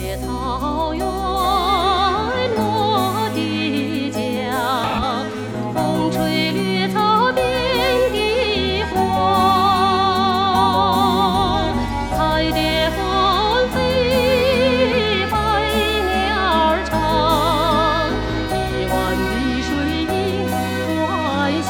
野草原我的家风吹绿草遍地黄彩蝶纷飞百鸟儿唱一湾碧水映晚霞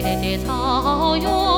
美丽的草原